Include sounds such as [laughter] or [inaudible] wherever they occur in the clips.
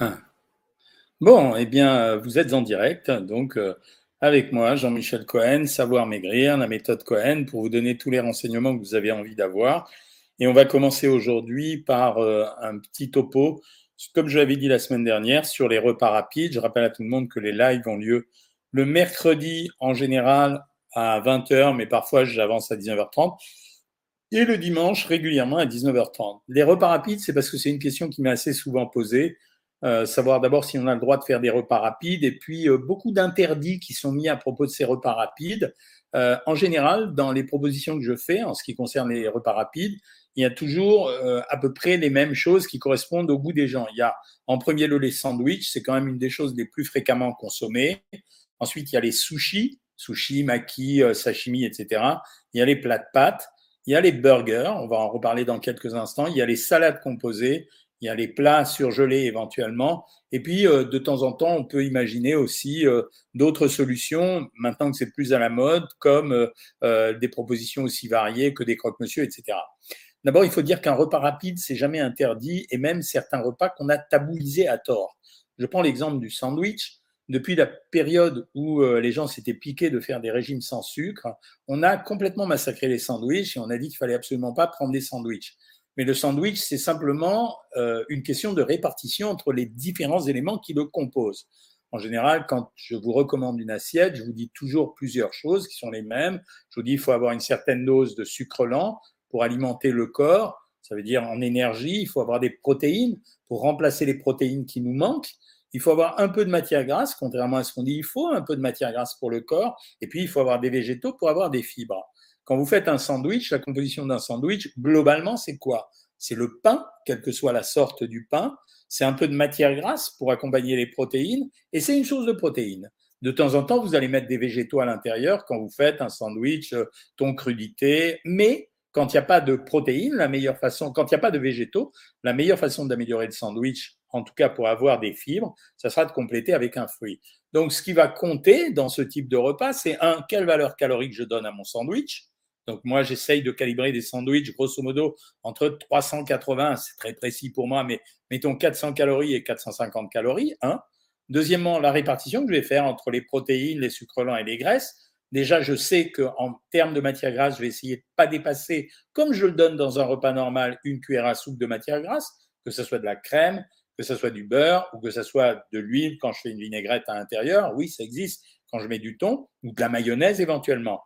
Hein. Bon, eh bien, vous êtes en direct, donc euh, avec moi, Jean-Michel Cohen, Savoir Maigrir, la méthode Cohen, pour vous donner tous les renseignements que vous avez envie d'avoir. Et on va commencer aujourd'hui par euh, un petit topo, comme je l'avais dit la semaine dernière, sur les repas rapides. Je rappelle à tout le monde que les lives ont lieu le mercredi en général à 20h, mais parfois j'avance à 19h30 et le dimanche régulièrement à 19h30. Les repas rapides, c'est parce que c'est une question qui m'est assez souvent posée. Euh, savoir d'abord si on a le droit de faire des repas rapides et puis euh, beaucoup d'interdits qui sont mis à propos de ces repas rapides. Euh, en général, dans les propositions que je fais en ce qui concerne les repas rapides, il y a toujours à peu près les mêmes choses qui correspondent au goût des gens. Il y a en premier lieu les sandwichs, c'est quand même une des choses les plus fréquemment consommées. Ensuite, il y a les sushis, sushi, maki, sashimi, etc. Il y a les plats de pâtes. Il y a les burgers, on va en reparler dans quelques instants. Il y a les salades composées, il y a les plats surgelés éventuellement. Et puis, euh, de temps en temps, on peut imaginer aussi euh, d'autres solutions, maintenant que c'est plus à la mode, comme euh, des propositions aussi variées que des croque-monsieur, etc. D'abord, il faut dire qu'un repas rapide, c'est jamais interdit, et même certains repas qu'on a tabouisés à tort. Je prends l'exemple du sandwich depuis la période où les gens s'étaient piqués de faire des régimes sans sucre, on a complètement massacré les sandwichs et on a dit qu'il fallait absolument pas prendre des sandwichs. Mais le sandwich, c'est simplement euh, une question de répartition entre les différents éléments qui le composent. En général, quand je vous recommande une assiette, je vous dis toujours plusieurs choses qui sont les mêmes. Je vous dis qu'il faut avoir une certaine dose de sucre lent pour alimenter le corps. Ça veut dire en énergie, il faut avoir des protéines pour remplacer les protéines qui nous manquent. Il faut avoir un peu de matière grasse, contrairement à ce qu'on dit, il faut un peu de matière grasse pour le corps, et puis il faut avoir des végétaux pour avoir des fibres. Quand vous faites un sandwich, la composition d'un sandwich, globalement, c'est quoi? C'est le pain, quelle que soit la sorte du pain, c'est un peu de matière grasse pour accompagner les protéines, et c'est une source de protéines. De temps en temps, vous allez mettre des végétaux à l'intérieur quand vous faites un sandwich, euh, ton crudité, mais quand il n'y a pas de protéines, la meilleure façon, quand il n'y a pas de végétaux, la meilleure façon d'améliorer le sandwich, en tout cas pour avoir des fibres, ça sera de compléter avec un fruit. Donc, ce qui va compter dans ce type de repas, c'est un, quelle valeur calorique je donne à mon sandwich? Donc, moi, j'essaye de calibrer des sandwichs, grosso modo, entre 380, c'est très précis pour moi, mais mettons 400 calories et 450 calories. Deuxièmement, la répartition que je vais faire entre les protéines, les sucres lents et les graisses. Déjà, je sais qu'en termes de matière grasse, je vais essayer de pas dépasser, comme je le donne dans un repas normal, une cuillère à soupe de matière grasse, que ce soit de la crème, que ce soit du beurre ou que ce soit de l'huile quand je fais une vinaigrette à l'intérieur. Oui, ça existe quand je mets du thon ou de la mayonnaise éventuellement.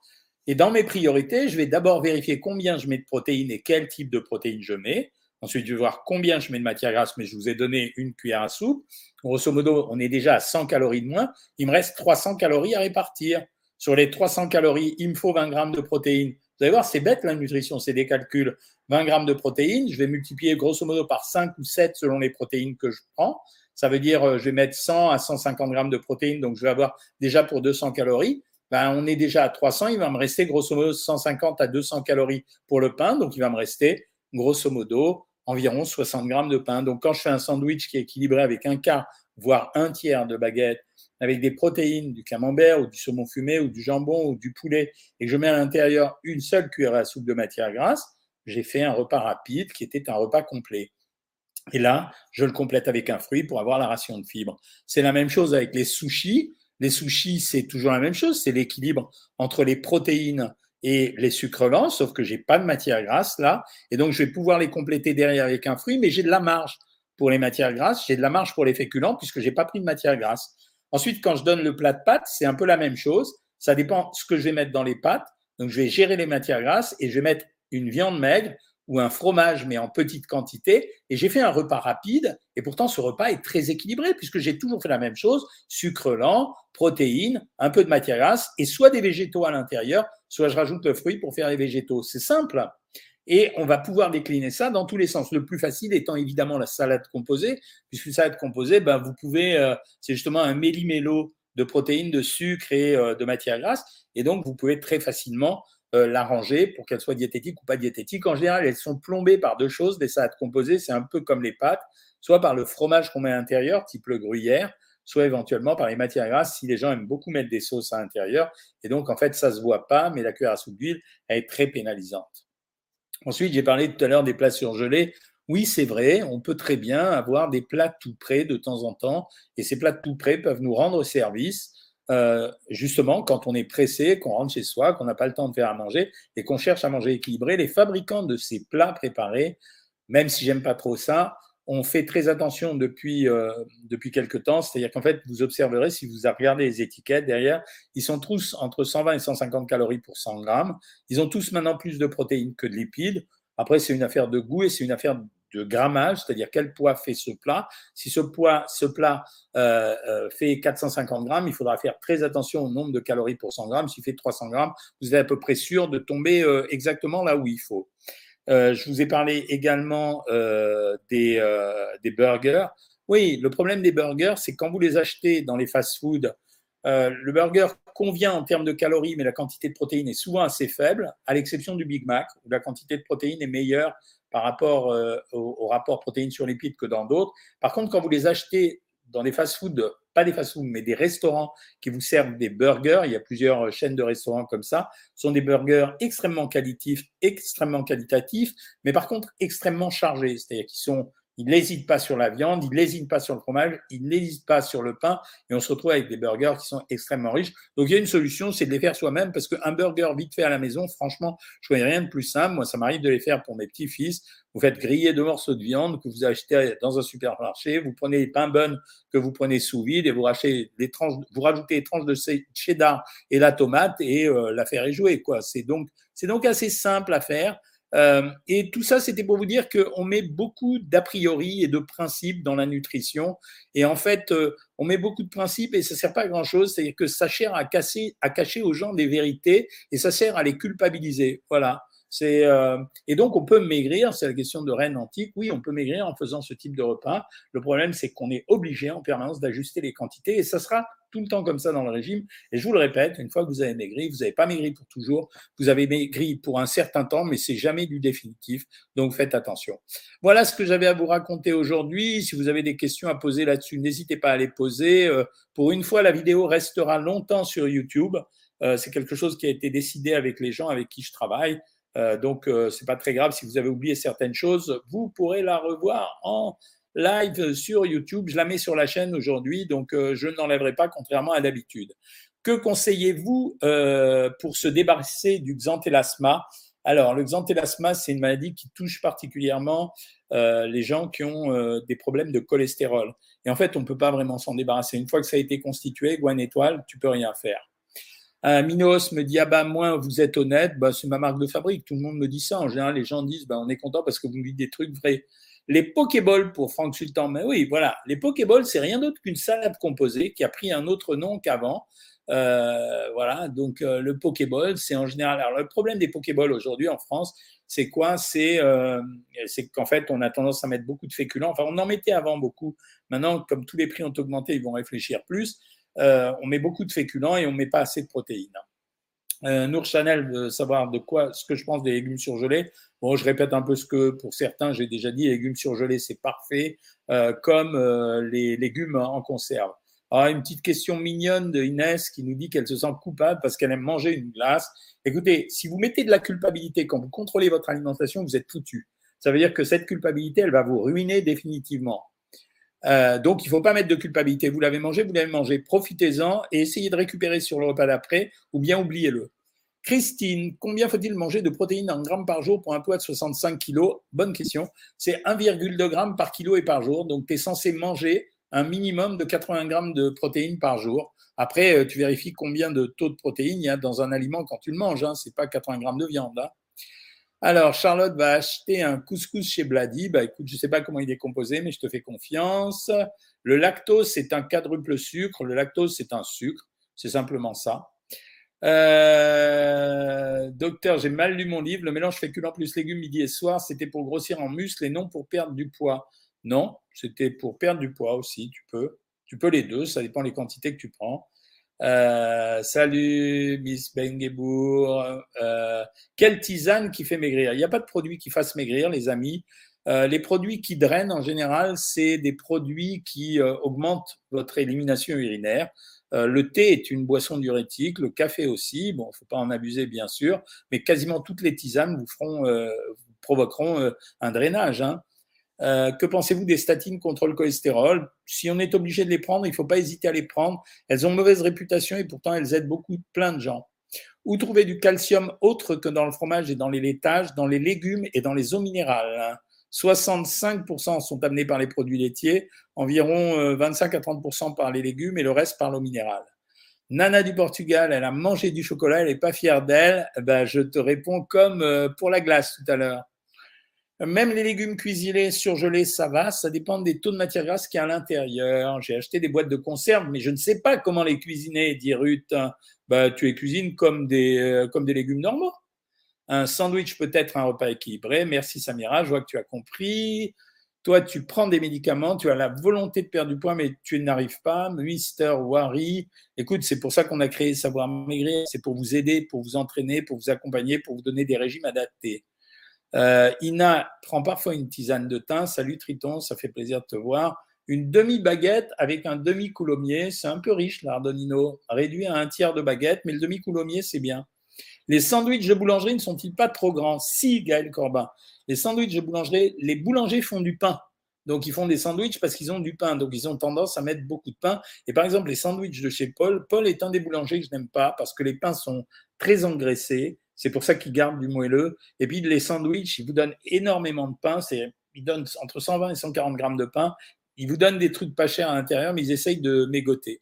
Et dans mes priorités, je vais d'abord vérifier combien je mets de protéines et quel type de protéines je mets. Ensuite, je vais voir combien je mets de matière grasse, mais je vous ai donné une cuillère à soupe. Grosso modo, on est déjà à 100 calories de moins. Il me reste 300 calories à répartir. Sur les 300 calories, il me faut 20 grammes de protéines. Vous allez voir, c'est bête la nutrition, c'est des calculs. 20 grammes de protéines, je vais multiplier grosso modo par 5 ou 7 selon les protéines que je prends. Ça veut dire, euh, je vais mettre 100 à 150 grammes de protéines, donc je vais avoir déjà pour 200 calories. Ben, on est déjà à 300, il va me rester grosso modo 150 à 200 calories pour le pain, donc il va me rester grosso modo environ 60 grammes de pain. Donc quand je fais un sandwich qui est équilibré avec un quart, voire un tiers de baguette, avec des protéines, du camembert ou du saumon fumé ou du jambon ou du poulet, et que je mets à l'intérieur une seule cuillère à soupe de matière grasse, j'ai fait un repas rapide qui était un repas complet. Et là, je le complète avec un fruit pour avoir la ration de fibres. C'est la même chose avec les sushis. Les sushis, c'est toujours la même chose, c'est l'équilibre entre les protéines et les sucres lents, sauf que j'ai pas de matière grasse là, et donc je vais pouvoir les compléter derrière avec un fruit, mais j'ai de la marge pour les matières grasses, j'ai de la marge pour les féculents puisque j'ai pas pris de matière grasse. Ensuite, quand je donne le plat de pâtes, c'est un peu la même chose. Ça dépend ce que je vais mettre dans les pâtes. Donc, je vais gérer les matières grasses et je vais mettre une viande maigre ou un fromage, mais en petite quantité. Et j'ai fait un repas rapide. Et pourtant, ce repas est très équilibré puisque j'ai toujours fait la même chose. Sucre lent, protéines, un peu de matière grasse et soit des végétaux à l'intérieur, soit je rajoute le fruit pour faire les végétaux. C'est simple. Et on va pouvoir décliner ça dans tous les sens. Le plus facile étant évidemment la salade composée, puisque la salade composée, ben, vous pouvez, euh, c'est justement un méli-mélo de protéines, de sucre et euh, de matière grasse. Et donc, vous pouvez très facilement euh, l'arranger pour qu'elle soit diététique ou pas diététique. En général, elles sont plombées par deux choses. Les salades composées, c'est un peu comme les pâtes, soit par le fromage qu'on met à l'intérieur, type le gruyère, soit éventuellement par les matières grasses si les gens aiment beaucoup mettre des sauces à l'intérieur. Et donc, en fait, ça se voit pas, mais la cuillère à soupe d'huile, elle est très pénalisante. Ensuite, j'ai parlé tout à l'heure des plats surgelés oui, c'est vrai, on peut très bien avoir des plats tout prêts de temps en temps, et ces plats tout prêts peuvent nous rendre service, euh, justement quand on est pressé, qu'on rentre chez soi, qu'on n'a pas le temps de faire à manger et qu'on cherche à manger équilibré. Les fabricants de ces plats préparés, même si j'aime pas trop ça, on fait très attention depuis, euh, depuis quelques temps. C'est-à-dire qu'en fait, vous observerez, si vous regardez les étiquettes derrière, ils sont tous entre 120 et 150 calories pour 100 grammes. Ils ont tous maintenant plus de protéines que de lipides. Après, c'est une affaire de goût et c'est une affaire de grammage, c'est-à-dire quel poids fait ce plat. Si ce poids, ce plat euh, euh, fait 450 grammes, il faudra faire très attention au nombre de calories pour 100 grammes. S'il fait 300 grammes, vous êtes à peu près sûr de tomber exactement là où il faut. Euh, je vous ai parlé également euh, des, euh, des, burgers. Oui, le problème des burgers, c'est quand vous les achetez dans les fast-foods, le burger convient en termes de calories, mais la quantité de protéines est souvent assez faible, à l'exception du Big Mac, où la quantité de protéines est meilleure par rapport au, au, rapport protéines sur lipides que dans d'autres. Par contre, quand vous les achetez dans des fast-foods, pas des fast-foods, mais des restaurants qui vous servent des burgers, il y a plusieurs chaînes de restaurants comme ça, sont des burgers extrêmement qualitatifs, extrêmement qualitatifs, mais par contre extrêmement chargés, c'est-à-dire qu'ils sont il n'hésite pas sur la viande, il n'hésite pas sur le fromage, il n'hésite pas sur le pain, et on se retrouve avec des burgers qui sont extrêmement riches. Donc il y a une solution, c'est de les faire soi-même, parce qu'un burger vite fait à la maison, franchement, je connais rien de plus simple. Moi, ça m'arrive de les faire pour mes petits-fils. Vous faites griller deux morceaux de viande que vous achetez dans un supermarché, vous prenez les pains bonnes que vous prenez sous vide et vous, rachetez des tranches, vous rajoutez des tranches de cheddar et la tomate et euh, l'affaire est jouée. Quoi. C'est donc, c'est donc assez simple à faire. Euh, et tout ça, c'était pour vous dire qu'on met beaucoup d'a priori et de principes dans la nutrition. Et en fait, euh, on met beaucoup de principes et ça sert pas à grand chose. C'est-à-dire que ça sert à, casser, à cacher aux gens des vérités et ça sert à les culpabiliser. Voilà. C'est euh, et donc on peut maigrir, c'est la question de reine antique. Oui, on peut maigrir en faisant ce type de repas. Le problème, c'est qu'on est obligé en permanence d'ajuster les quantités et ça sera tout le temps comme ça dans le régime. Et je vous le répète, une fois que vous avez maigri, vous n'avez pas maigri pour toujours. Vous avez maigri pour un certain temps, mais c'est jamais du définitif. Donc faites attention. Voilà ce que j'avais à vous raconter aujourd'hui. Si vous avez des questions à poser là-dessus, n'hésitez pas à les poser. Euh, pour une fois, la vidéo restera longtemps sur YouTube. Euh, c'est quelque chose qui a été décidé avec les gens avec qui je travaille. Euh, donc, c'est pas très grave si vous avez oublié certaines choses. Vous pourrez la revoir en live sur YouTube. Je la mets sur la chaîne aujourd'hui, donc euh, je ne l'enlèverai pas, contrairement à d'habitude. Que conseillez-vous pour se débarrasser du xanthelasma? Alors, le xanthelasma, c'est une maladie qui touche particulièrement les gens qui ont des problèmes de cholestérol. Et en fait, on ne peut pas vraiment s'en débarrasser. Une fois que ça a été constitué, Gwen Étoile, tu peux rien faire. Minos me dit ah bah moi vous êtes honnête, bah, c'est ma marque de fabrique. Tout le monde me dit ça. En général, les gens disent bah on est content parce que vous me dites des trucs vrais. Les Pokéballs pour Franck Sultan, mais oui, voilà, les Pokéballs c'est rien d'autre qu'une salade composée qui a pris un autre nom qu'avant. Euh, voilà, donc euh, le Pokéball, c'est en général. Alors le problème des Pokéballs aujourd'hui en France, c'est quoi? C'est euh, qu'en fait, on a tendance à mettre beaucoup de féculents. Enfin, on en mettait avant beaucoup. Maintenant, comme tous les prix ont augmenté, ils vont réfléchir plus. On met beaucoup de féculents et on met pas assez de protéines. Nour Chanel veut savoir de quoi, ce que je pense des légumes surgelés. Bon, je répète un peu ce que pour certains j'ai déjà dit. Les légumes surgelés, c'est parfait, euh, comme euh, les légumes en conserve. Alors, une petite question mignonne de Inès qui nous dit qu'elle se sent coupable parce qu'elle aime manger une glace. Écoutez, si vous mettez de la culpabilité quand vous contrôlez votre alimentation, vous êtes foutu. Ça veut dire que cette culpabilité, elle va vous ruiner définitivement. Euh, donc, il ne faut pas mettre de culpabilité. Vous l'avez mangé, vous l'avez mangé. Profitez-en et essayez de récupérer sur le repas d'après ou bien oubliez-le. Christine, combien faut-il manger de protéines en grammes par jour pour un poids de 65 kg Bonne question. C'est 1,2 grammes par kilo et par jour. Donc, tu es censé manger un minimum de 80 grammes de protéines par jour. Après, euh, tu vérifies combien de taux de protéines il y a dans un aliment quand tu le manges. Hein. Ce n'est pas 80 grammes de viande. Hein. Alors, Charlotte va acheter un couscous chez Blady. Bah, écoute, je ne sais pas comment il est composé, mais je te fais confiance. Le lactose, c'est un quadruple sucre. Le lactose, c'est un sucre. C'est simplement ça. Euh, docteur, j'ai mal lu mon livre. Le mélange féculent plus légumes midi et soir, c'était pour grossir en muscle et non pour perdre du poids. Non, c'était pour perdre du poids aussi. Tu peux. Tu peux les deux. Ça dépend des quantités que tu prends. Euh, salut Miss Bengebourg. Euh, quelle tisane qui fait maigrir? Il n'y a pas de produit qui fasse maigrir, les amis. Les produits qui drainent en général, c'est des produits qui augmentent votre élimination urinaire. Le thé est une boisson diurétique, le café aussi. Bon, il ne faut pas en abuser bien sûr, mais quasiment toutes les tisanes vous feront, vous provoqueront un drainage. Hein. Euh, que pensez-vous des statines contre le cholestérol? Si on est obligé de les prendre, il ne faut pas hésiter à les prendre. Elles ont mauvaise réputation et pourtant elles aident beaucoup plein de gens. Où trouver du calcium autre que dans le fromage et dans les laitages, dans les légumes et dans les eaux minérales 65% sont amenés par les produits laitiers, environ 25 euh, à 30% par les légumes et le reste par l'eau minérale. Nana du Portugal, elle a mangé du chocolat, elle n'est pas fière d'elle. Ben, je te réponds comme euh, pour la glace tout à l'heure. Même les légumes cuisinés, surgelés, ça va. Ça dépend des taux de matière grasse qu'il y a à l'intérieur. J'ai acheté des boîtes de conserve, mais je ne sais pas comment les cuisiner, dit Ruth. Bah, tu les cuisines comme des, euh, comme des légumes normaux. Un sandwich peut être un repas équilibré. Merci Samira, je vois que tu as compris. Toi, tu prends des médicaments, tu as la volonté de perdre du poids, mais tu n'arrives pas. Mister Wari, écoute, c'est pour ça qu'on a créé Savoir Maigrir. C'est pour vous aider, pour vous entraîner, pour vous accompagner, pour vous donner des régimes adaptés. Euh, Ina prend parfois une tisane de thym. Salut Triton, ça fait plaisir de te voir. Une demi-baguette avec un demi-coulommier, c'est un peu riche l'ardonino, réduit à un tiers de baguette, mais le demi-coulommier, c'est bien. Les sandwichs de boulangerie ne sont-ils pas trop grands? Si, Gaël Corbin. Les sandwichs de boulangerie, les boulangers font du pain. Donc, ils font des sandwichs parce qu'ils ont du pain. Donc, ils ont tendance à mettre beaucoup de pain. Et par exemple, les sandwichs de chez Paul, Paul est un des boulangers que je n'aime pas parce que les pains sont très engraissés. C'est pour ça qu'ils gardent du moelleux. Et puis les sandwichs, ils vous donnent énormément de pain. Ils donnent entre 120 et 140 grammes de pain. Ils vous donnent des trucs pas chers à l'intérieur, mais ils essayent de mégoter.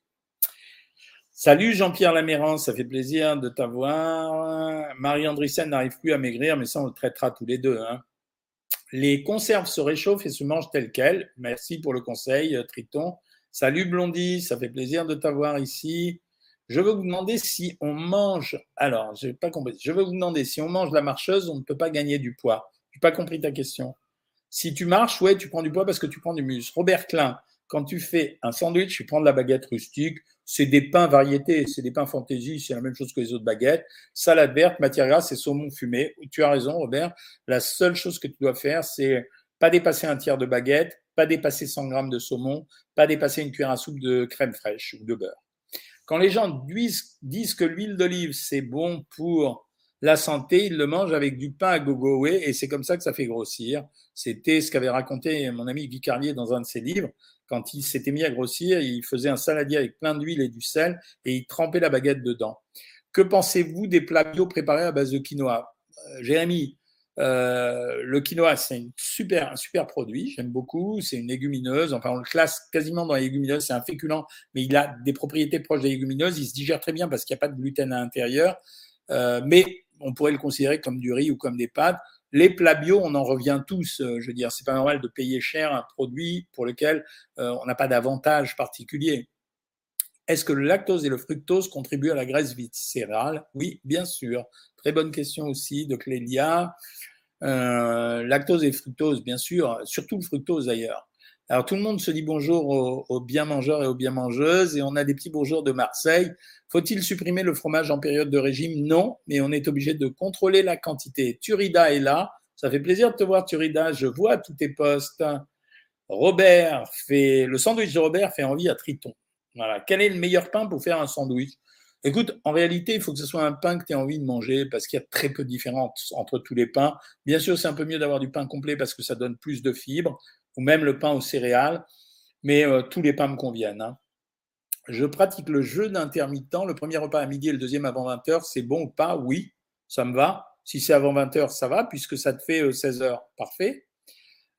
Salut Jean-Pierre Laméran, ça fait plaisir de t'avoir. Marie Andrissen n'arrive plus à maigrir, mais ça on le traitera tous les deux. Hein. Les conserves se réchauffent et se mangent telles quelles. Merci pour le conseil, Triton. Salut Blondie, ça fait plaisir de t'avoir ici. Je veux vous demander si on mange. Alors, je n'ai pas compris. Je veux vous demander si on mange la marcheuse, on ne peut pas gagner du poids. Je n'ai pas compris ta question. Si tu marches, ouais, tu prends du poids parce que tu prends du muscle. Robert Klein, quand tu fais un sandwich, tu prends de la baguette rustique. C'est des pains variétés, c'est des pains fantaisie, c'est la même chose que les autres baguettes. Salade verte, matière grasse et saumon fumé. Tu as raison, Robert. La seule chose que tu dois faire, c'est pas dépasser un tiers de baguette, pas dépasser 100 grammes de saumon, pas dépasser une cuillère à soupe de crème fraîche ou de beurre. Quand les gens disent, que l'huile d'olive, c'est bon pour la santé, ils le mangent avec du pain à gogo et c'est comme ça que ça fait grossir. C'était ce qu'avait raconté mon ami Guy Carlier dans un de ses livres. Quand il s'était mis à grossir, il faisait un saladier avec plein d'huile et du sel et il trempait la baguette dedans. Que pensez-vous des plats bio préparés à base de quinoa? Euh, Jérémy, euh, le quinoa, c'est un super, un super produit, j'aime beaucoup. C'est une légumineuse, enfin, on le classe quasiment dans les légumineuses. C'est un féculent, mais il a des propriétés proches des légumineuses. Il se digère très bien parce qu'il n'y a pas de gluten à l'intérieur. Euh, mais on pourrait le considérer comme du riz ou comme des pâtes. Les plats on en revient tous. Euh, je veux dire, c'est pas normal de payer cher un produit pour lequel on n'a pas d'avantage particulier. Est-ce que le lactose et le fructose contribuent à la graisse viscérale? Oui, bien sûr. Très bonne question aussi de Clélia. Euh, lactose et fructose, bien sûr, surtout le fructose d'ailleurs. Alors tout le monde se dit bonjour aux, bien mangeurs et aux bien mangeuses et on a des petits bonjours de Marseille. Faut-il supprimer le fromage en période de régime? Non, mais on est obligé de contrôler la quantité. Turida est là. Ça fait plaisir de te voir, Turida. Je vois tous tes postes. Robert fait le sandwich de Robert fait envie à Triton. Voilà. Quel est le meilleur pain pour faire un sandwich? Écoute, en réalité, il faut que ce soit un pain que tu aies envie de manger parce qu'il y a très peu de différence entre tous les pains. Bien sûr, c'est un peu mieux d'avoir du pain complet parce que ça donne plus de fibres, ou même le pain aux céréales, mais euh, tous les pains me conviennent. Hein. Je pratique le jeûne intermittent. Le premier repas à midi et le deuxième avant 20h, c'est bon ou pas? Oui, ça me va. Si c'est avant 20h, ça va puisque ça te fait 16 euh, Parfait.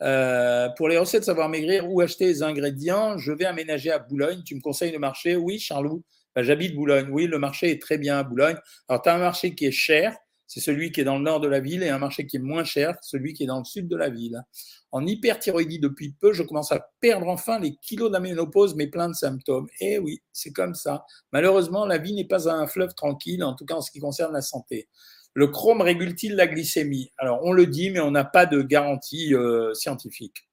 Euh, pour les recettes savoir maigrir, où acheter les ingrédients Je vais aménager à Boulogne. Tu me conseilles le marché Oui, Charlot. Ben, J'habite Boulogne. Oui, le marché est très bien à Boulogne. Alors, tu as un marché qui est cher, c'est celui qui est dans le nord de la ville, et un marché qui est moins cher, celui qui est dans le sud de la ville. En hyperthyroïdie, depuis peu, je commence à perdre enfin les kilos de la mais plein de symptômes. Eh oui, c'est comme ça. Malheureusement, la vie n'est pas un fleuve tranquille, en tout cas en ce qui concerne la santé. Le chrome régule-t-il la glycémie? Alors, on le dit, mais on n'a pas de garantie euh, scientifique.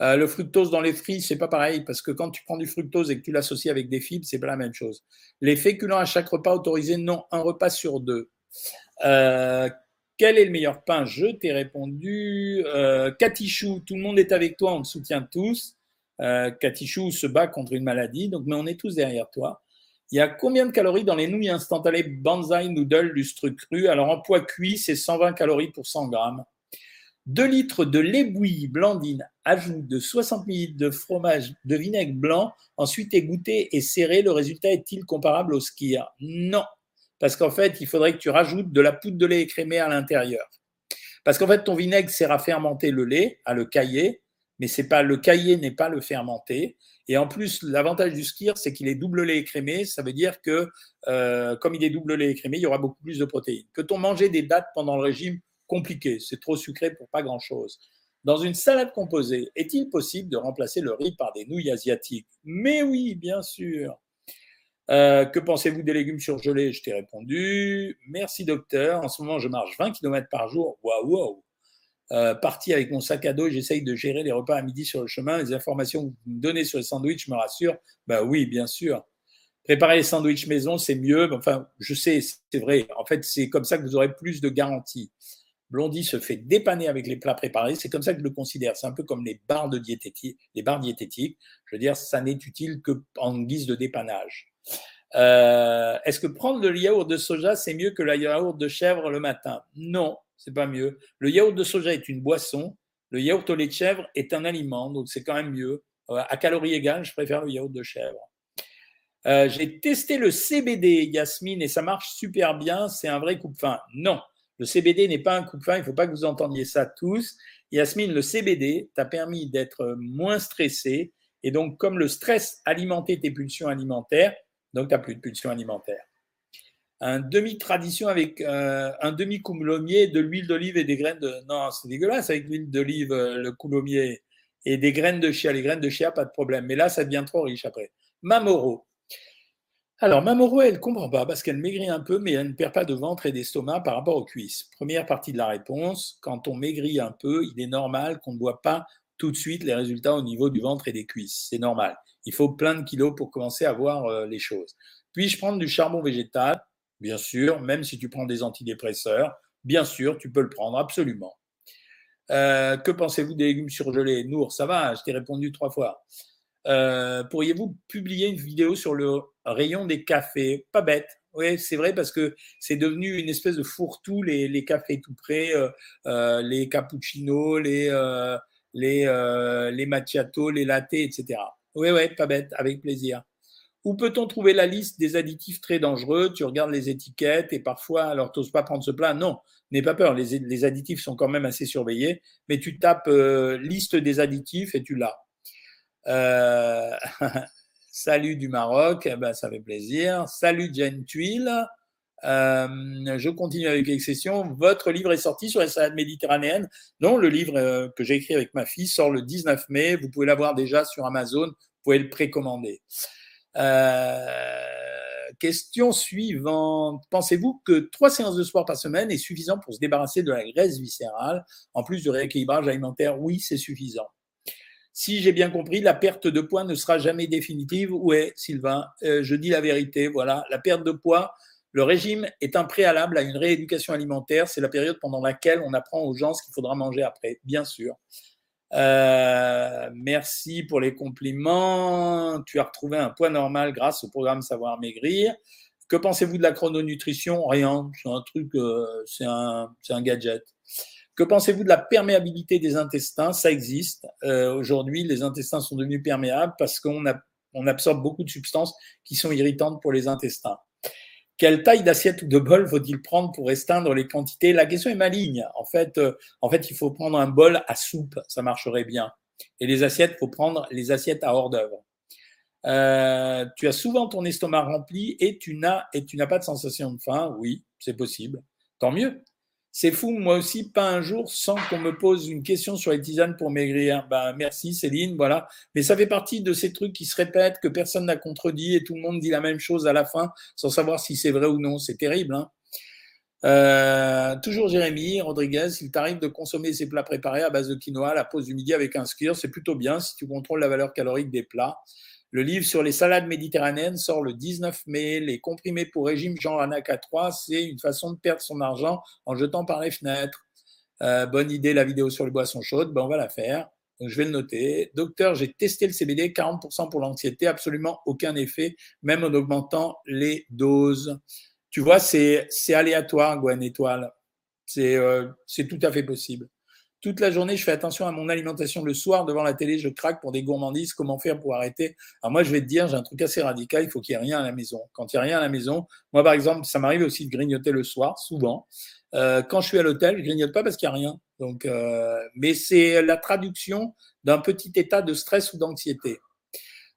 Euh, le fructose dans les fruits, c'est pas pareil, parce que quand tu prends du fructose et que tu l'associes avec des fibres, c'est pas la même chose. Les féculents à chaque repas autorisé, non, un repas sur deux. Euh, quel est le meilleur pain? Je t'ai répondu. Katichou, tout le monde est avec toi, on te soutient tous. Katichou se bat contre une maladie, donc mais on est tous derrière toi. Il y a combien de calories dans les nouilles instantanées Banzai Noodle lustre cru? Alors en poids cuit, c'est 120 calories pour 100 grammes. 2 litres de lait bouilli blandine, ajoute de 60 ml de fromage de vinaigre blanc, ensuite égoutter et serrer. Le résultat est-il comparable au skier Non, parce qu'en fait, il faudrait que tu rajoutes de la poudre de lait écrémée à l'intérieur. Parce qu'en fait, ton vinaigre sert à fermenter le lait, à le cailler, mais c'est pas le cailler n'est pas le fermenter. Et en plus, l'avantage du skier, c'est qu'il est double lait écrémé. Ça veut dire que, euh, comme il est double lait écrémé, il y aura beaucoup plus de protéines. Peut-on manger des dattes pendant le régime Compliqué, c'est trop sucré pour pas grand-chose. Dans une salade composée, est-il possible de remplacer le riz par des nouilles asiatiques? Mais oui, bien sûr. Euh, que pensez-vous des légumes surgelés? Je t'ai répondu. Merci docteur. En ce moment, je marche 20 km par jour. Waouh, waouh. Euh, parti avec mon sac à dos, j'essaye de gérer les repas à midi sur le chemin. Les informations que vous me donnez sur les sandwichs me rassurent. Ben oui, bien sûr. Préparer les sandwichs maison, c'est mieux. Enfin, je sais, c'est vrai. En fait, c'est comme ça que vous aurez plus de garanties. Blondie se fait dépanner avec les plats préparés. C'est comme ça que je le considère. C'est un peu comme les barres, de les barres diététiques. Je veux dire, ça n'est utile que en guise de dépannage. Euh, est-ce que prendre le yaourt de soja, c'est mieux que le yaourt de chèvre le matin? Non, c'est pas mieux. Le yaourt de soja est une boisson. Le yaourt au lait de chèvre est un aliment, donc c'est quand même mieux. Euh, à calories égales, je préfère le yaourt de chèvre. Euh, j'ai testé le CBD, Yasmine, et ça marche super bien. C'est un vrai coupe-fin. Non, le CBD n'est pas un coupe-fin. Il ne faut pas que vous entendiez ça tous. Yasmine, le CBD t'a permis d'être moins stressé. Et donc, comme le stress alimentait tes pulsions alimentaires, donc tu n'as plus de pulsions alimentaires un demi-tradition avec euh, un demi-coulommier, de l'huile d'olive et des graines de. Non, c'est dégueulasse avec l'huile d'olive, euh, le coulommier et des graines de chia. Les graines de chia, pas de problème. Mais là, ça devient trop riche après. Mamoro. Alors, Mamoro, elle ne comprend pas parce qu'elle maigrit un peu, mais elle ne perd pas de ventre et d'estomac par rapport aux cuisses. Première partie de la réponse quand on maigrit un peu, il est normal qu'on ne voit pas tout de suite les résultats au niveau du ventre et des cuisses. C'est normal. Il faut plein de kilos pour commencer à voir euh, les choses. Puis-je prendre du charbon végétal? Bien sûr, même si tu prends des antidépresseurs, bien sûr, tu peux le prendre, absolument. Euh, que pensez-vous des légumes surgelés? Nour, ça va, je t'ai répondu trois fois. Euh, pourriez-vous publier une vidéo sur le rayon des cafés? Pas bête. Oui, c'est vrai parce que c'est devenu une espèce de fourre-tout, les, les cafés tout près, euh, les cappuccinos, les, les, les macchiatos, les lattés, etc. Oui, oui, pas bête, avec plaisir. Où peut-on trouver la liste des additifs très dangereux? Tu regardes les étiquettes et parfois, alors tu n'oses pas prendre ce plat. Non, n'aie pas peur, les, additifs sont quand même assez surveillés, mais tu tapes euh, liste des additifs et tu l'as. Euh, [laughs] salut du Maroc, eh ben, ça fait plaisir. Salut Jane Tuile. Euh, je continue avec l'exception. Votre livre est sorti sur la salade méditerranéenne. Non, le livre que j'ai écrit avec ma fille sort le 19 mai. Vous pouvez l'avoir déjà sur Amazon. Vous pouvez le précommander. Euh, question suivante. Pensez-vous que trois séances de sport par semaine est suffisant pour se débarrasser de la graisse viscérale, en plus du rééquilibrage alimentaire? Oui, c'est suffisant. Si j'ai bien compris, la perte de poids ne sera jamais définitive. Ouais, Sylvain, euh, je dis la vérité. Voilà, la perte de poids, le régime est un préalable à une rééducation alimentaire. C'est la période pendant laquelle on apprend aux gens ce qu'il faudra manger après, bien sûr. Euh, merci pour les compliments. Tu as retrouvé un poids normal grâce au programme Savoir Maigrir. Que pensez-vous de la chrononutrition? Rien. C'est un truc, euh, c'est un, gadget. Que pensez-vous de la perméabilité des intestins? Ça existe. Euh, Aujourd'hui, les intestins sont devenus perméables parce qu'on on absorbe beaucoup de substances qui sont irritantes pour les intestins. Quelle taille d'assiette ou de bol faut-il prendre pour restreindre les quantités? La question est maligne. En fait, euh, en fait, il faut prendre un bol à soupe, ça marcherait bien. Et les assiettes, faut prendre les assiettes à hors d'œuvre. Euh, tu as souvent ton estomac rempli et tu n'as et tu n'as pas de sensation de faim. Oui, c'est possible. Tant mieux. C'est fou, moi aussi, pas un jour sans qu'on me pose une question sur les tisanes pour maigrir. Ben, merci Céline, voilà. Mais ça fait partie de ces trucs qui se répètent, que personne n'a contredit et tout le monde dit la même chose à la fin sans savoir si c'est vrai ou non. C'est terrible. Hein euh, toujours Jérémy Rodriguez, il t'arrive de consommer ces plats préparés à base de quinoa à la pause du midi avec un skier, c'est plutôt bien si tu contrôles la valeur calorique des plats. Le livre sur les salades méditerranéennes sort le 19 mai. Les comprimés pour régime Jean Ranac à 3, c'est une façon de perdre son argent en jetant par les fenêtres. Euh, bonne idée, la vidéo sur les boissons chaudes. Ben, on va la faire. Je vais le noter. Docteur, j'ai testé le CBD, 40% pour l'anxiété, absolument aucun effet, même en augmentant les doses. Tu vois, c'est aléatoire, Gwen Étoile. C'est euh, tout à fait possible. Toute la journée, je fais attention à mon alimentation. Le soir, devant la télé, je craque pour des gourmandises. Comment faire pour arrêter? Alors moi, je vais te dire, j'ai un truc assez radical. Il faut qu'il n'y ait rien à la maison. Quand il n'y a rien à la maison, moi, par exemple, ça m'arrive aussi de grignoter le soir, souvent. Euh, quand je suis à l'hôtel, je grignote pas parce qu'il n'y a rien. Donc, euh, mais c'est la traduction d'un petit état de stress ou d'anxiété.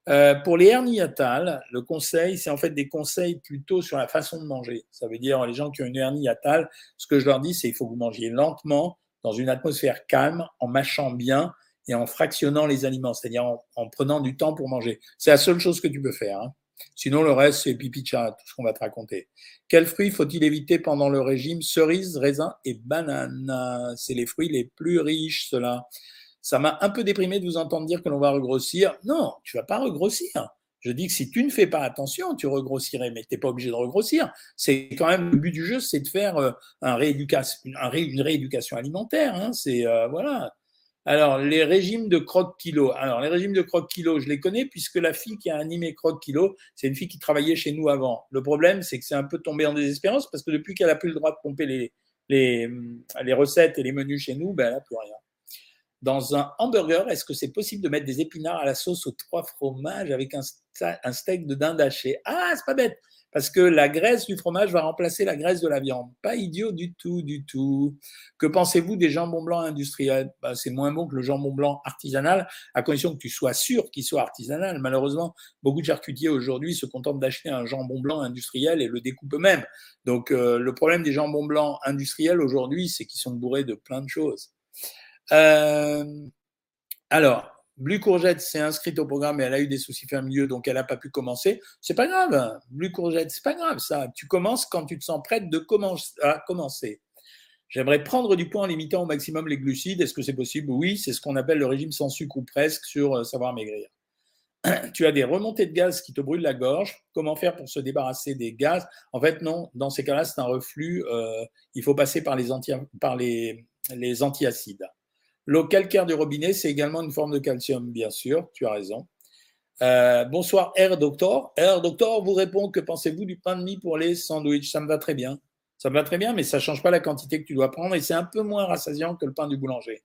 Euh, pour les hernies hiatales, le conseil, c'est en fait des conseils plutôt sur la façon de manger. Ça veut dire les gens qui ont une hernie hiatale, ce que je leur dis, c'est il faut que vous mangiez lentement, dans une atmosphère calme, en mâchant bien et en fractionnant les aliments, c'est-à-dire en, prenant du temps pour manger. C'est la seule chose que tu peux faire. Hein. Sinon, le reste, c'est pipi de chat, tout ce qu'on va te raconter. Quels fruits faut-il éviter pendant le régime? Cerises, raisins et bananes. C'est les fruits les plus riches, cela. Ça m'a un peu déprimé de vous entendre dire que l'on va regrossir. Non, tu vas pas regrossir. Je dis que si tu ne fais pas attention, tu regrossirais, mais tu n'es pas obligé de regrossir. C'est quand même le but du jeu, c'est de faire euh, une rééducation alimentaire. Hein. C'est euh, voilà. Alors les régimes de croque kilo. Alors les régimes de croque kilo, je les connais puisque la fille qui a animé croque kilo, c'est une fille qui travaillait chez nous avant. Le problème, c'est que c'est un peu tombé en désespérance parce que depuis qu'elle a plus le droit de pomper les, les, les recettes et les menus chez nous, ben elle n'a plus rien dans un hamburger, est-ce que c'est possible de mettre des épinards à la sauce aux trois fromages avec un, steak de dinde haché Ah, c'est pas bête, parce que la graisse du fromage va remplacer la graisse de la viande. Pas idiot du tout, du tout. Que pensez-vous des jambons blancs industriels? Bah, C'est moins bon que le jambon blanc artisanal, à condition que tu sois sûr qu'il soit artisanal. Malheureusement, beaucoup de charcutiers aujourd'hui se contentent d'acheter un jambon blanc industriel et le découpent eux-mêmes. Donc, euh, le problème des jambons blancs industriels aujourd'hui, c'est qu'ils sont bourrés de plein de choses. Euh, alors, Blue Courgette s'est inscrite au programme et elle a eu des soucis familiaux, donc elle n'a pas pu commencer. C'est pas grave. Blue Courgette, c'est pas grave ça. Tu commences quand tu te sens prête de à commencer. J'aimerais prendre du poids en limitant au maximum les glucides. Est-ce que c'est possible? Oui, c'est ce qu'on appelle le régime sans sucre ou presque sur euh, savoir maigrir. [clears throat] tu as des remontées de gaz qui te brûlent la gorge. Comment faire pour se débarrasser des gaz? En fait, non. Dans ces cas-là, c'est un reflux. Euh, il faut passer par les antiacides. L'eau calcaire du robinet, c'est également une forme de calcium, bien sûr, tu as raison. Euh, bonsoir, R Doctor. R Doctor vous répond que pensez-vous du pain de mie pour les sandwichs? Ça me va très bien. Ça me va très bien, mais ça ne change pas la quantité que tu dois prendre et c'est un peu moins rassasiant que le pain du boulanger.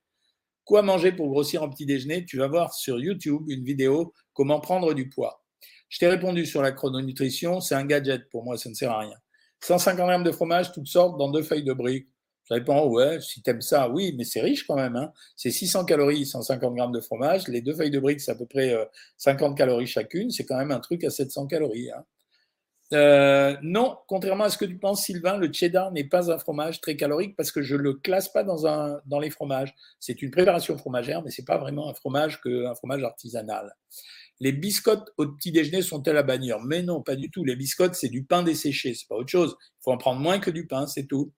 Quoi manger pour grossir en petit déjeuner? Tu vas voir sur YouTube une vidéo comment prendre du poids. Je t'ai répondu sur la chrononutrition, c'est un gadget pour moi, ça ne sert à rien. 150 grammes de fromage, toutes sortes, dans deux feuilles de briques. Ça dépend, ouais, si t'aimes ça, oui, mais c'est riche quand même. Hein. C'est 600 calories, 150 grammes de fromage. Les deux feuilles de briques, c'est à peu près 50 euh, calories chacune. C'est quand même un truc à 700 calories. Hein. Euh, non, contrairement à ce que tu penses, Sylvain, le cheddar n'est pas un fromage très calorique parce que je ne le classe pas dans, les fromages. C'est une préparation fromagère, mais ce n'est pas vraiment un fromage qu'un fromage artisanal. Les biscottes au petit déjeuner sont-elles à bannir Mais non, pas du tout. Les biscottes, c'est du pain desséché, c'est pas autre chose. Il faut en prendre moins que du pain, c'est tout.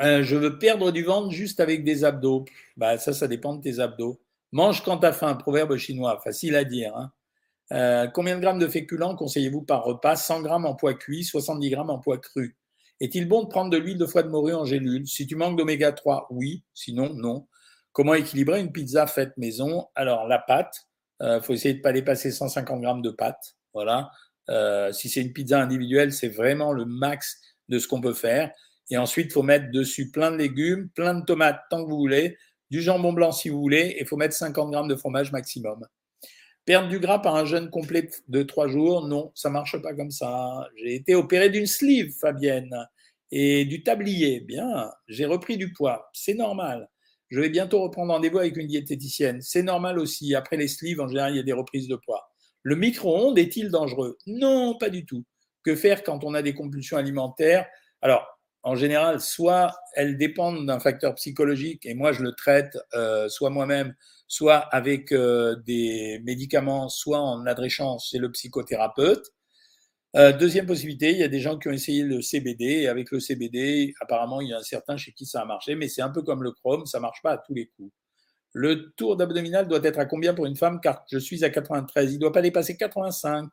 Euh, je veux perdre du ventre juste avec des abdos. Bah, ça, ça dépend de tes abdos. Mange quand t'as faim, proverbe chinois, facile à dire. Hein. Euh, combien de grammes de féculents conseillez-vous par repas? 100 grammes en poids cuit, 70 grammes en poids cru. Est-il bon de prendre de l'huile de foie de morue en gélule? Si tu manques d'oméga 3, oui. Sinon, non. Comment équilibrer une pizza faite maison? Alors, la pâte, il euh, faut essayer de ne pas dépasser 150 grammes de pâte. Voilà. si c'est une pizza individuelle, c'est vraiment le max de ce qu'on peut faire. Et ensuite, il faut mettre dessus plein de légumes, plein de tomates tant que vous voulez, du jambon blanc si vous voulez, et il faut mettre 50 grammes de fromage maximum. Perdre du gras par un jeûne complet de trois jours, non, ça marche pas comme ça. J'ai été opéré d'une sleeve, Fabienne, et du tablier. Bien, j'ai repris du poids, c'est normal. Je vais bientôt reprendre rendez-vous avec une diététicienne. C'est normal aussi. Après les sleeves, en général, il y a des reprises de poids. Le micro-ondes est-il dangereux? Non, pas du tout. Que faire quand on a des compulsions alimentaires? Alors, en général, soit elles dépendent d'un facteur psychologique, et moi je le traite euh, soit moi-même, soit avec euh, des médicaments, soit en adréchant chez le psychothérapeute. Euh, deuxième possibilité, il y a des gens qui ont essayé le CBD, et avec le CBD, apparemment, il y a un certain chez qui ça a marché, mais c'est un peu comme le chrome, ça marche pas à tous les coups. Le tour d'abdominal doit être à combien pour une femme? Car je suis à 93. Il ne doit pas dépasser 85.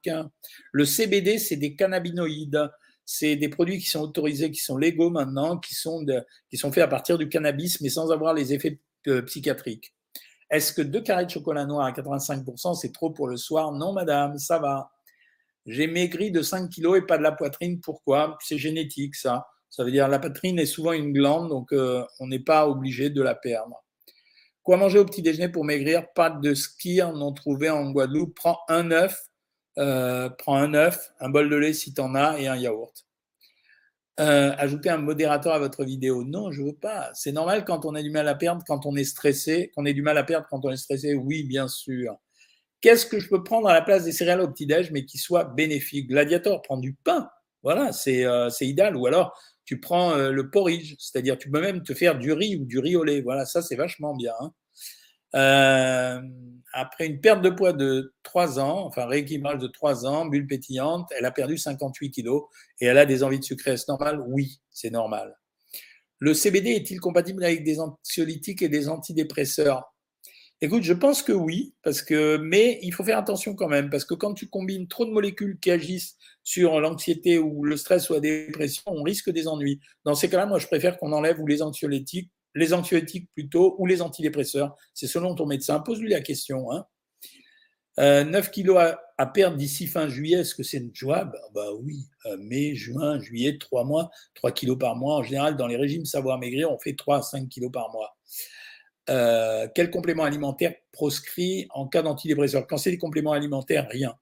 Le CBD, c'est des cannabinoïdes. C'est des produits qui sont autorisés, qui sont légaux maintenant, qui sont, faits à partir du cannabis, mais sans avoir les effets euh, psychiatriques. Est-ce que deux carrés de chocolat noir à 85%, c'est trop pour le soir? Non, madame, ça va. J'ai maigri de 5 kilos et pas de la poitrine. Pourquoi? C'est génétique, ça. Ça veut dire la poitrine est souvent une glande, donc euh, on n'est pas obligé de la perdre. Quoi manger au petit déjeuner pour maigrir? Pâte de skir non trouvé en Guadeloupe. Prends un œuf, euh, prends un œuf, un bol de lait si tu en as et un yaourt. Euh, ajouter un modérateur à votre vidéo. Non, je veux pas. C'est normal quand on a du mal à perdre, quand on est stressé, qu'on ait du mal à perdre quand on est stressé. Oui, bien sûr. Qu'est-ce que je peux prendre à la place des céréales au petit-déj, mais qui soit bénéfique Gladiator, prends du pain. Voilà, c'est euh, idéal. Ou alors, tu prends euh, le porridge, c'est-à-dire tu peux même te faire du riz ou du riz au lait. Voilà, ça, c'est vachement bien. Hein. Euh, après une perte de poids de 3 ans, enfin rééquilibrage de 3 ans, bulle pétillante, elle a perdu 58 kilos et elle a des envies de sucrer. Est-ce normal Oui, c'est normal. Le CBD est-il compatible avec des anxiolytiques et des antidépresseurs? Écoute, je pense que oui, parce que, mais il faut faire attention quand même, parce que quand tu combines trop de molécules qui agissent sur l'anxiété ou le stress ou la dépression, on risque des ennuis. Dans ces cas-là, moi, je préfère qu'on enlève ou les anxiolytiques, les anxiolytiques plutôt, ou les antidépresseurs. C'est selon ton médecin. Pose-lui la question. Hein. 9 euh, kilos à, perdre d'ici fin juillet, est-ce que c'est jouable Bah oui, euh, mai, juin, juillet, 3 mois, 3 kilos par mois. En général, dans les régimes savoir maigrir, on fait 3 à 5 kilos par mois. Euh, quel complément alimentaire proscrit en cas d'antidépresseur? Quand c'est des compléments alimentaires, rien.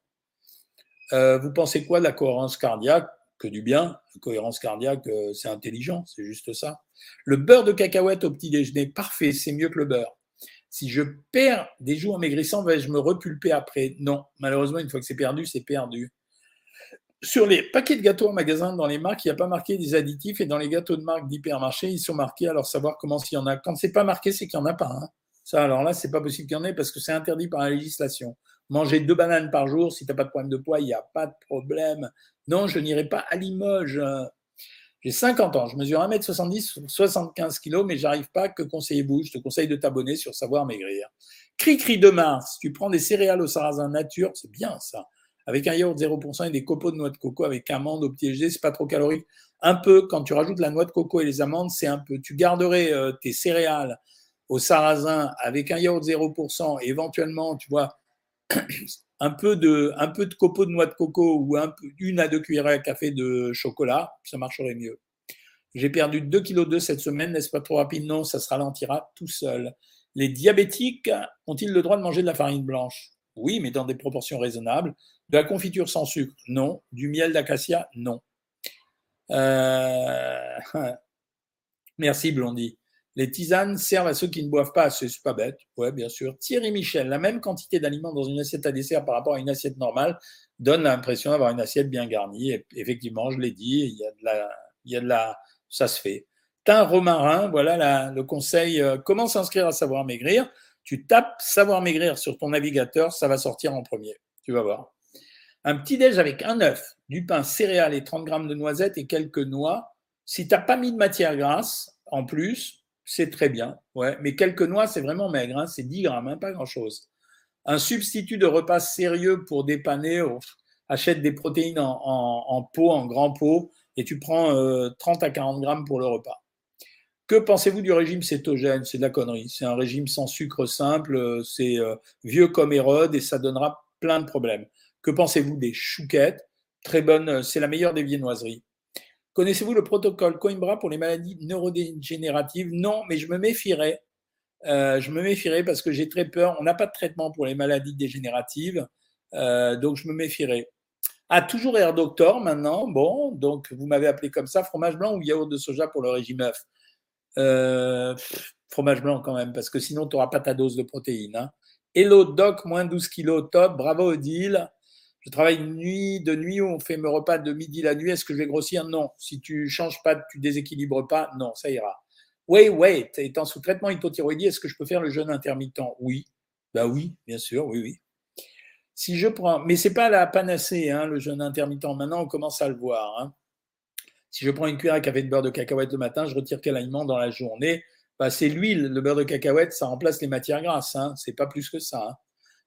Vous pensez quoi de la cohérence cardiaque? Que du bien. La cohérence cardiaque, euh, c'est intelligent, c'est juste ça. Le beurre de cacahuète au petit déjeuner, parfait, c'est mieux que le beurre. Si je perds des jours en maigrissant, vais-je me repulper après? Non, malheureusement, une fois que c'est perdu, c'est perdu. Sur les paquets de gâteaux en magasin, dans les marques, il n'y a pas marqué des additifs et dans les gâteaux de marque d'hypermarché, ils sont marqués. Alors savoir comment s'il y en a. Quand c'est pas marqué, c'est qu'il n'y en a pas. Hein. Alors là, c'est pas possible qu'il y en ait parce que c'est interdit par la législation. Manger deux bananes par jour, si tu n'as pas de problème de poids, il n'y a pas de problème. Non, je n'irai pas à Limoges. J'ai 50 ans, je mesure 1m70, 75 kg, mais j'arrive pas. Que conseillez-vous Je te conseille de t'abonner sur Savoir Maigrir. Cri-cri de Mars, tu prends des céréales au sarrasin nature, c'est bien ça avec un yaourt 0% et des copeaux de noix de coco avec amandes au petit c'est pas trop calorique. Un peu, quand tu rajoutes la noix de coco et les amandes, c'est un peu. Tu garderais euh, tes céréales au sarrasin avec un yaourt 0% et éventuellement, tu vois, un peu de, un peu de copeaux de noix de coco ou un une à deux cuillères à café de chocolat, ça marcherait mieux. J'ai perdu 2,2 kg cette semaine, n'est-ce pas trop rapide? Non, ça se ralentira tout seul. Les diabétiques ont-ils le droit de manger de la farine blanche? Oui, mais dans des proportions raisonnables. De la confiture sans sucre? Non. Du miel d'acacia? Non. Euh, [laughs] merci Blondie. Les tisanes servent à ceux qui ne boivent pas c'est pas bête. Bien sûr. Thierry Michel, la même quantité d'aliments dans une assiette à dessert par rapport à une assiette normale donne l'impression d'avoir une assiette bien garnie. Effectivement, je l'ai dit, il y a de la, il y a de la, ça se fait. Thym romarin, voilà le conseil. Euh, comment s'inscrire à Savoir Maigrir? Tu tapes Savoir Maigrir sur ton navigateur, ça va sortir en premier. Tu vas voir. Un petit déj avec un œuf, du pain, céréales et 30 grammes de noisettes et quelques noix. Si tu pas mis de matière grasse en plus, c'est très bien. Ouais, mais quelques noix, c'est vraiment maigre. Hein, c'est 10 grammes, hein, pas grand-chose. Un substitut de repas sérieux pour dépanner, oh, achète des protéines en, pot, en grand pot, et tu prends 30 euh, à 40 grammes pour le repas. Que pensez-vous du régime cétogène? C'est de la connerie. C'est un régime sans sucre simple, euh, c'est euh, vieux comme Hérode et ça donnera plein de problèmes. Que pensez-vous des chouquettes? Très bonne, c'est la meilleure des viennoiseries. Connaissez-vous le protocole Coimbra pour les maladies neurodégénératives? Non, mais je me méfierais. Euh, je me méfierais parce que j'ai très peur. On n'a pas de traitement pour les maladies dégénératives, euh, donc je me méfierais. Ah, toujours Air Doctor maintenant. Bon, donc vous m'avez appelé comme ça, fromage blanc ou yaourt de soja pour le régime œuf? Fromage blanc quand même, parce que sinon tu n'auras pas ta dose de protéines. Hein. Hello Doc, moins 12 kilos, top, bravo Odile je travaille nuit, de nuit, on fait mes repas de midi la nuit, est-ce que je vais grossir? Non. Si tu changes pas, tu déséquilibres pas, non, ça ira. Wait, wait, étant sous traitement hypothyroïdie, est-ce que je peux faire le jeûne intermittent? Oui. Ben oui, bien sûr, oui, oui. Si je prends, mais c'est pas la panacée, hein, le jeûne intermittent. Maintenant, on commence à le voir. Hein. Si je prends une cuillère à café de beurre de cacahuète le matin, je retire quel aliment dans la journée bah, C'est l'huile, le beurre de cacahuète, ça remplace les matières grasses. Hein. C'est pas plus que ça.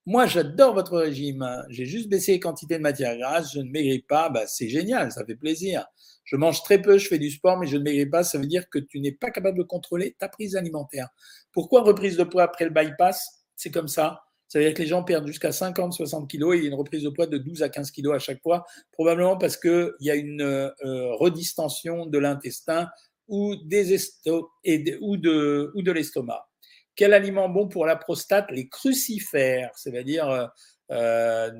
Moi, j'adore votre régime. J'ai juste baissé les quantités de matière grasse, je ne maigris pas. Bah, c'est génial, ça fait plaisir. Je mange très peu, je fais du sport, mais je ne maigris pas. Ça veut dire que tu n'es pas capable de contrôler ta prise alimentaire. Pourquoi reprise de poids après le bypass? C'est comme ça. Ça veut dire que les gens perdent jusqu'à 50, 60 kilos et il y a une reprise de poids de 12 à 15 kilos à chaque fois, probablement parce qu'il y a une euh, redistension de l'intestin ou, des et ou de, ou de l'estomac. Quel aliment bon pour la prostate? Les crucifères, c'est-à-dire euh, euh,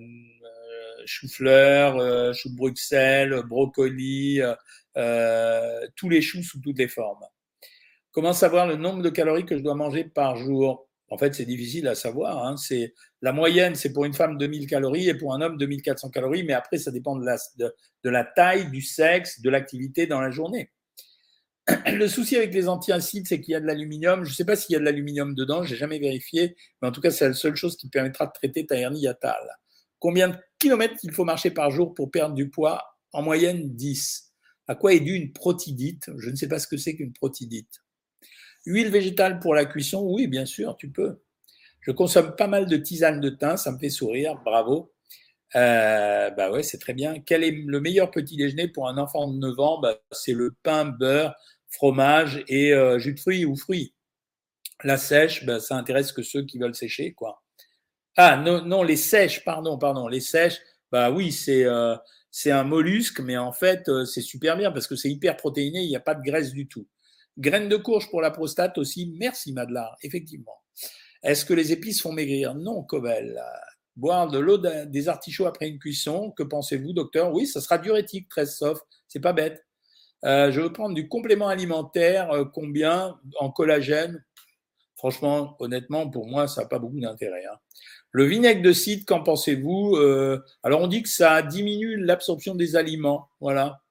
chou-fleur, euh, chou de Bruxelles, brocoli, tous les choux sous toutes les formes. Comment savoir le nombre de calories que je dois manger par jour? En fait, c'est difficile à savoir. Hein. C'est la moyenne, c'est pour une femme 2000 calories et pour un homme 2400 calories. Mais après, ça dépend de la taille, du sexe, de l'activité dans la journée. Le souci avec les antiacides, c'est qu'il y a de l'aluminium. Je ne sais pas s'il y a de l'aluminium dedans, je n'ai jamais vérifié, mais en tout cas, c'est la seule chose qui permettra de traiter ta hernie hiatale. Combien de kilomètres il faut marcher par jour pour perdre du poids? En moyenne, 10. À quoi est due une protidite? Je ne sais pas ce que c'est qu'une protidite. Huile végétale pour la cuisson? Oui, bien sûr, tu peux. Je consomme pas mal de tisane de thym, ça me fait sourire, bravo. Euh, bah ouais, c'est très bien. Quel est le meilleur petit déjeuner pour un enfant de 9 ans? Bah, C'est le pain, beurre, fromage et euh, jus de fruits ou fruits. La sèche, ben, ça intéresse que ceux qui veulent sécher, quoi. Ah non, non, les sèches, pardon, pardon, les sèches, bah oui, c'est euh, un mollusque, mais en fait, euh, c'est super bien parce que c'est hyper protéiné, il n'y a pas de graisse du tout. Graines de courge pour la prostate aussi, merci Madelard, effectivement. Est-ce que les épices font maigrir? Non, Covel. Boire de l'eau des artichauts après une cuisson, que pensez-vous, docteur? Oui, ça sera diurétique, très soft, c'est pas bête. Euh, je veux prendre du complément alimentaire, euh, combien en collagène? Franchement, honnêtement, pour moi, ça n'a pas beaucoup d'intérêt. Hein. Le vinaigre de cidre, qu'en pensez-vous? Euh, Alors, on dit que ça diminue l'absorption des aliments. Voilà.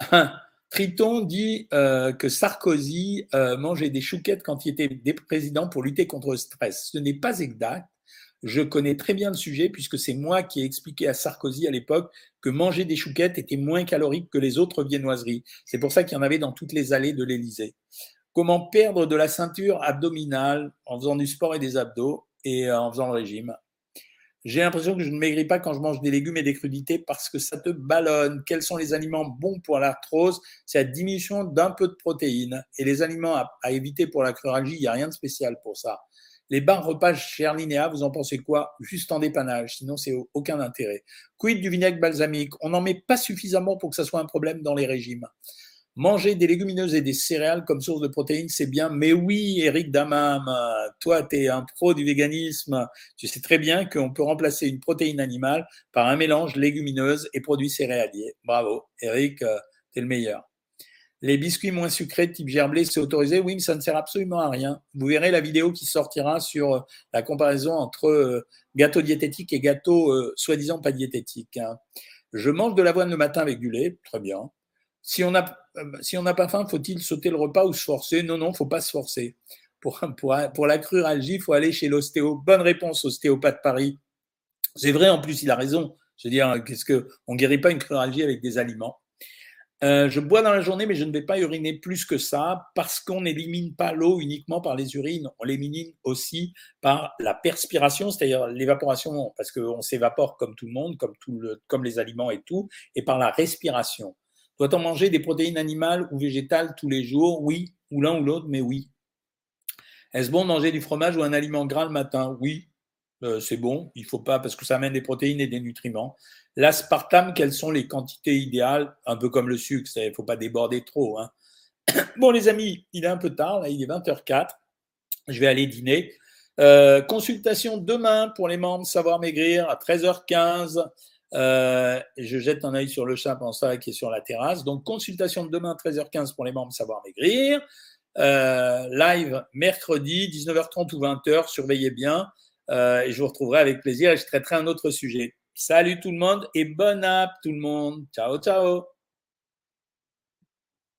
[laughs] Triton dit que Sarkozy mangeait des chouquettes quand il était président pour lutter contre le stress. Ce n'est pas exact. Je connais très bien le sujet puisque c'est moi qui ai expliqué à Sarkozy à l'époque que manger des chouquettes était moins calorique que les autres viennoiseries. C'est pour ça qu'il y en avait dans toutes les allées de l'Élysée. Comment perdre de la ceinture abdominale en faisant du sport et des abdos et euh, en faisant le régime? J'ai l'impression que je ne maigris pas quand je mange des légumes et des crudités parce que ça te ballonne. Quels sont les aliments bons pour l'arthrose? C'est la diminution d'un peu de protéines. Et les aliments à, éviter pour la cruralgie, il n'y a rien de spécial pour ça. Les bars repas chez Linéa, vous en pensez quoi Juste en dépannage, sinon c'est aucun intérêt. Quid du vinaigre balsamique? On n'en met pas suffisamment pour que ça soit un problème dans les régimes. Manger des légumineuses et des céréales comme source de protéines, c'est bien. Mais oui, Eric Damam, toi, tu es un pro du véganisme. Tu sais très bien qu'on peut remplacer une protéine animale par un mélange légumineuse et produits céréaliers. Bravo, Eric, euh, tu es le meilleur. Les biscuits moins sucrés type gerblé, c'est autorisé Oui, mais ça ne sert absolument à rien. Vous verrez la vidéo qui sortira sur euh, la comparaison entre euh, gâteau diététique et gâteau euh, soi-disant pas diététique. Hein. Je mange de l'avoine le matin avec du lait, très bien. Si on n'a si pas faim, faut-il sauter le repas ou se forcer? Non, non, faut pas se forcer. Pour, pour, pour la cruralgie, il faut aller chez l'ostéo. Bonne réponse, ostéopathe Paris. C'est vrai, en plus, il a raison. Je veux dire, qu'est-ce que on guérit pas une cruralgie avec des aliments euh, je bois dans la journée, mais je ne vais pas uriner plus que ça parce qu'on n'élimine pas l'eau uniquement par les urines, on l'élimine aussi par la perspiration, c'est-à-dire l'évaporation, parce qu'on s'évapore comme tout le monde, comme, comme les aliments et tout, et par la respiration. Doit-on manger des protéines animales ou végétales tous les jours? Oui, ou l'un ou l'autre, mais oui. Est-ce bon de manger du fromage ou un aliment gras le matin? Oui, euh, c'est bon. Il faut pas parce que ça amène des protéines et des nutriments. L'aspartame, quelles sont les quantités idéales? Un peu comme le sucre, il ne faut pas déborder trop. Hein. [coughs] Bon, les amis, il est un peu tard, il est 20h04. Je vais aller dîner. Euh, consultation demain pour les membres Savoir Maigrir à 13h15. Euh, je jette un œil sur le chat ça qui est sur la terrasse. Donc, consultation de demain 13h15 pour les membres Savoir Maigrir. Live mercredi 19h30 ou 20h. Surveillez bien. Et je vous retrouverai avec plaisir et je traiterai un autre sujet. Salut tout le monde et bonne app tout le monde. Ciao, ciao.